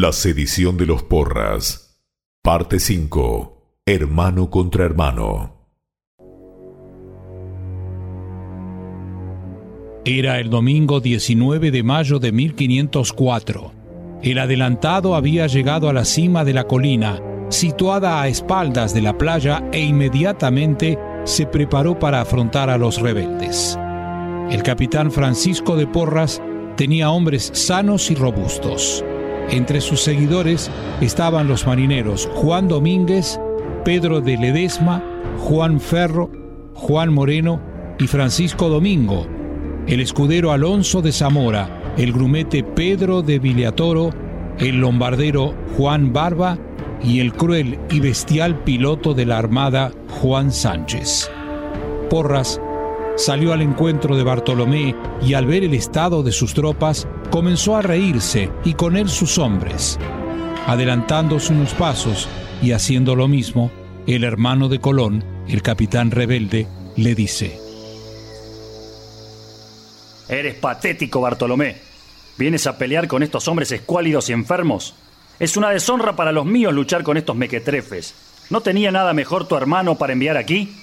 La sedición de los porras. Parte 5. Hermano contra hermano. Era el domingo 19 de mayo de 1504. El adelantado había llegado a la cima de la colina, situada a espaldas de la playa, e inmediatamente se preparó para afrontar a los rebeldes. El capitán Francisco de Porras tenía hombres sanos y robustos. Entre sus seguidores estaban los marineros Juan Domínguez, Pedro de Ledesma, Juan Ferro, Juan Moreno y Francisco Domingo, el escudero Alonso de Zamora, el grumete Pedro de Viliatoro, el lombardero Juan Barba y el cruel y bestial piloto de la Armada Juan Sánchez. Porras salió al encuentro de Bartolomé y al ver el estado de sus tropas, comenzó a reírse y con él sus hombres. Adelantándose unos pasos y haciendo lo mismo, el hermano de Colón, el capitán rebelde, le dice, Eres patético, Bartolomé. ¿Vienes a pelear con estos hombres escuálidos y enfermos? Es una deshonra para los míos luchar con estos mequetrefes. ¿No tenía nada mejor tu hermano para enviar aquí?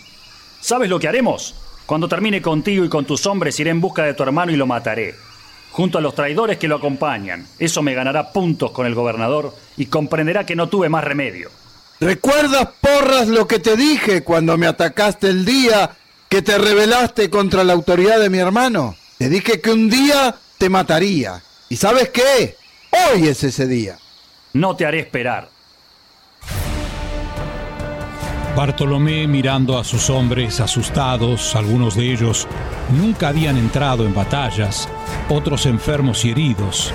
¿Sabes lo que haremos? Cuando termine contigo y con tus hombres iré en busca de tu hermano y lo mataré, junto a los traidores que lo acompañan. Eso me ganará puntos con el gobernador y comprenderá que no tuve más remedio. ¿Recuerdas, porras, lo que te dije cuando me atacaste el día que te rebelaste contra la autoridad de mi hermano? Te dije que un día te mataría. ¿Y sabes qué? Hoy es ese día. No te haré esperar. Bartolomé mirando a sus hombres asustados, algunos de ellos nunca habían entrado en batallas, otros enfermos y heridos.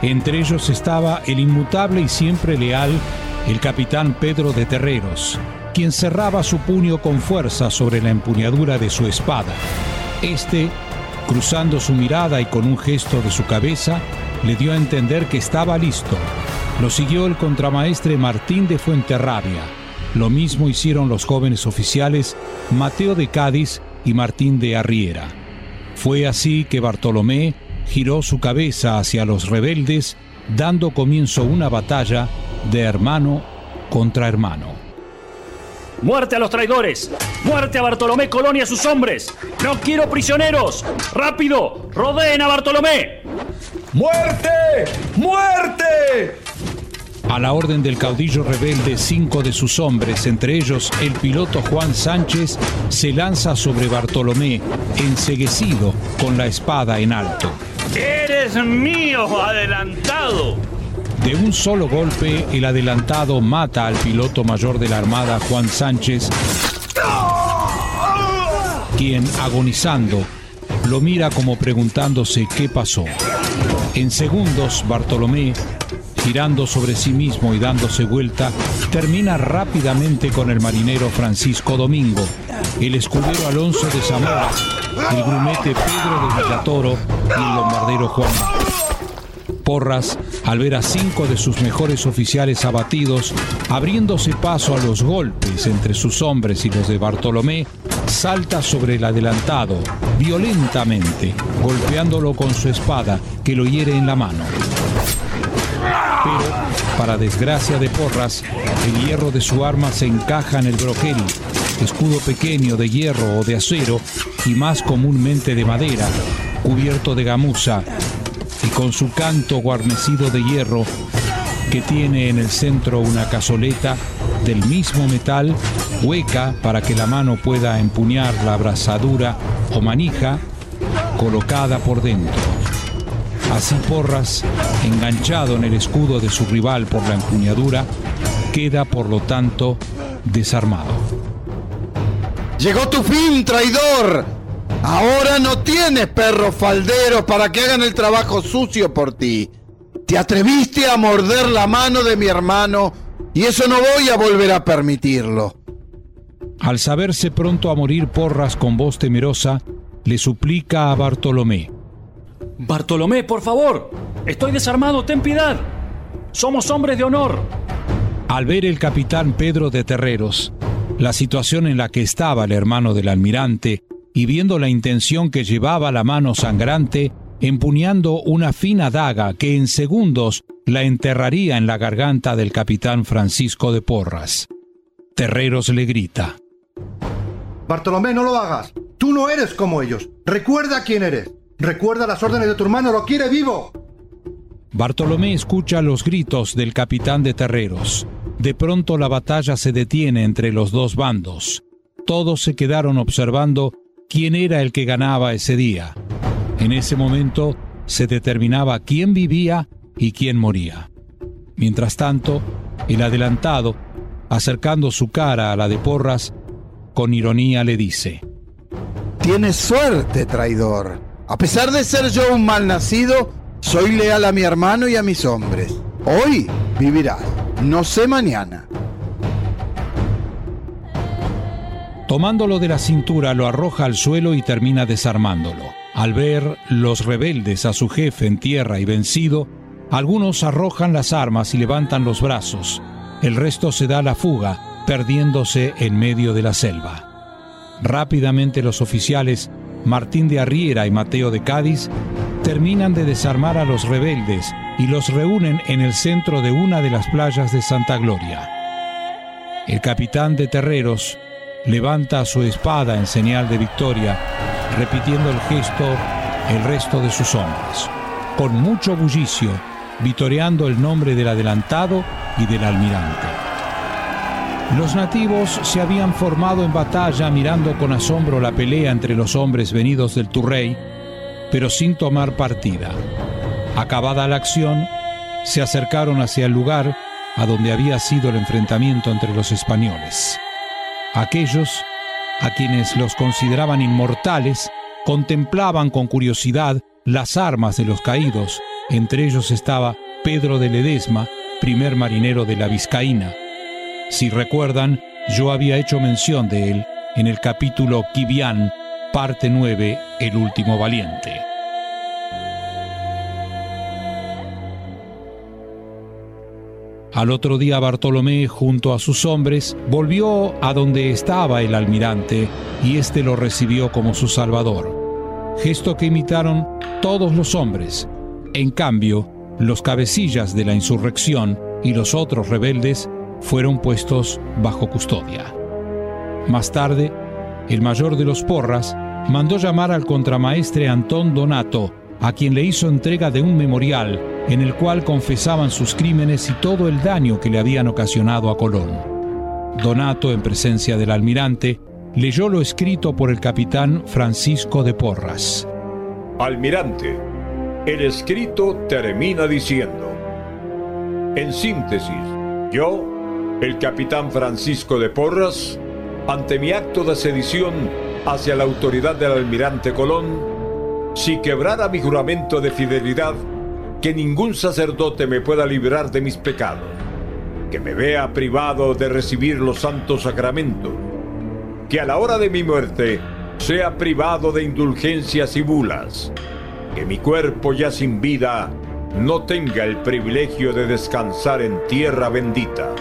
Entre ellos estaba el inmutable y siempre leal el capitán Pedro de Terreros, quien cerraba su puño con fuerza sobre la empuñadura de su espada. Este, cruzando su mirada y con un gesto de su cabeza, le dio a entender que estaba listo. Lo siguió el contramaestre Martín de Fuenterrabia, lo mismo hicieron los jóvenes oficiales Mateo de Cádiz y Martín de Arriera. Fue así que Bartolomé giró su cabeza hacia los rebeldes, dando comienzo una batalla de hermano contra hermano. ¡Muerte a los traidores! ¡Muerte a Bartolomé Colón y a sus hombres! ¡No quiero prisioneros! ¡Rápido! ¡Rodeen a Bartolomé! ¡Muerte! ¡Muerte! A la orden del caudillo rebelde, cinco de sus hombres, entre ellos el piloto Juan Sánchez, se lanza sobre Bartolomé, enseguecido con la espada en alto. ¡Eres mío, adelantado! De un solo golpe, el adelantado mata al piloto mayor de la Armada, Juan Sánchez, quien, agonizando, lo mira como preguntándose qué pasó. En segundos, Bartolomé girando sobre sí mismo y dándose vuelta, termina rápidamente con el marinero Francisco Domingo, el escudero Alonso de Zamora, el grumete Pedro de Villatoro y el bombardero Juan. Porras, al ver a cinco de sus mejores oficiales abatidos, abriéndose paso a los golpes entre sus hombres y los de Bartolomé, salta sobre el adelantado, violentamente, golpeándolo con su espada, que lo hiere en la mano. Pero, para desgracia de Porras, el hierro de su arma se encaja en el broquel, escudo pequeño de hierro o de acero y más comúnmente de madera, cubierto de gamuza y con su canto guarnecido de hierro que tiene en el centro una cazoleta del mismo metal hueca para que la mano pueda empuñar la abrazadura o manija colocada por dentro. Así Porras, enganchado en el escudo de su rival por la empuñadura, queda por lo tanto desarmado. Llegó tu fin, traidor. Ahora no tienes perros falderos para que hagan el trabajo sucio por ti. Te atreviste a morder la mano de mi hermano y eso no voy a volver a permitirlo. Al saberse pronto a morir Porras con voz temerosa, le suplica a Bartolomé. Bartolomé, por favor. Estoy desarmado, ten piedad. Somos hombres de honor. Al ver el capitán Pedro de Terreros, la situación en la que estaba el hermano del almirante, y viendo la intención que llevaba la mano sangrante, empuñando una fina daga que en segundos la enterraría en la garganta del capitán Francisco de Porras. Terreros le grita. Bartolomé, no lo hagas. Tú no eres como ellos. Recuerda quién eres. Recuerda las órdenes de tu hermano, lo quiere vivo. Bartolomé escucha los gritos del capitán de Terreros. De pronto la batalla se detiene entre los dos bandos. Todos se quedaron observando quién era el que ganaba ese día. En ese momento se determinaba quién vivía y quién moría. Mientras tanto, el adelantado, acercando su cara a la de Porras, con ironía le dice, Tienes suerte, traidor. A pesar de ser yo un mal nacido, soy leal a mi hermano y a mis hombres. Hoy vivirás, no sé mañana. Tomándolo de la cintura lo arroja al suelo y termina desarmándolo. Al ver los rebeldes a su jefe en tierra y vencido, algunos arrojan las armas y levantan los brazos. El resto se da la fuga, perdiéndose en medio de la selva. Rápidamente los oficiales Martín de Arriera y Mateo de Cádiz terminan de desarmar a los rebeldes y los reúnen en el centro de una de las playas de Santa Gloria. El capitán de Terreros levanta su espada en señal de victoria, repitiendo el gesto el resto de sus hombres, con mucho bullicio, vitoreando el nombre del adelantado y del almirante. Los nativos se habían formado en batalla mirando con asombro la pelea entre los hombres venidos del Turrey, pero sin tomar partida. Acabada la acción, se acercaron hacia el lugar a donde había sido el enfrentamiento entre los españoles. Aquellos, a quienes los consideraban inmortales, contemplaban con curiosidad las armas de los caídos. Entre ellos estaba Pedro de Ledesma, primer marinero de la Vizcaína. Si recuerdan, yo había hecho mención de él en el capítulo Kibián, parte 9, El último valiente. Al otro día Bartolomé, junto a sus hombres, volvió a donde estaba el almirante y éste lo recibió como su salvador. Gesto que imitaron todos los hombres. En cambio, los cabecillas de la insurrección y los otros rebeldes fueron puestos bajo custodia. Más tarde, el mayor de los porras mandó llamar al contramaestre Antón Donato, a quien le hizo entrega de un memorial en el cual confesaban sus crímenes y todo el daño que le habían ocasionado a Colón. Donato, en presencia del almirante, leyó lo escrito por el capitán Francisco de Porras. Almirante, el escrito termina diciendo, en síntesis, yo, el capitán Francisco de Porras, ante mi acto de sedición hacia la autoridad del almirante Colón, si quebrara mi juramento de fidelidad, que ningún sacerdote me pueda librar de mis pecados, que me vea privado de recibir los santos sacramentos, que a la hora de mi muerte sea privado de indulgencias y bulas, que mi cuerpo ya sin vida no tenga el privilegio de descansar en tierra bendita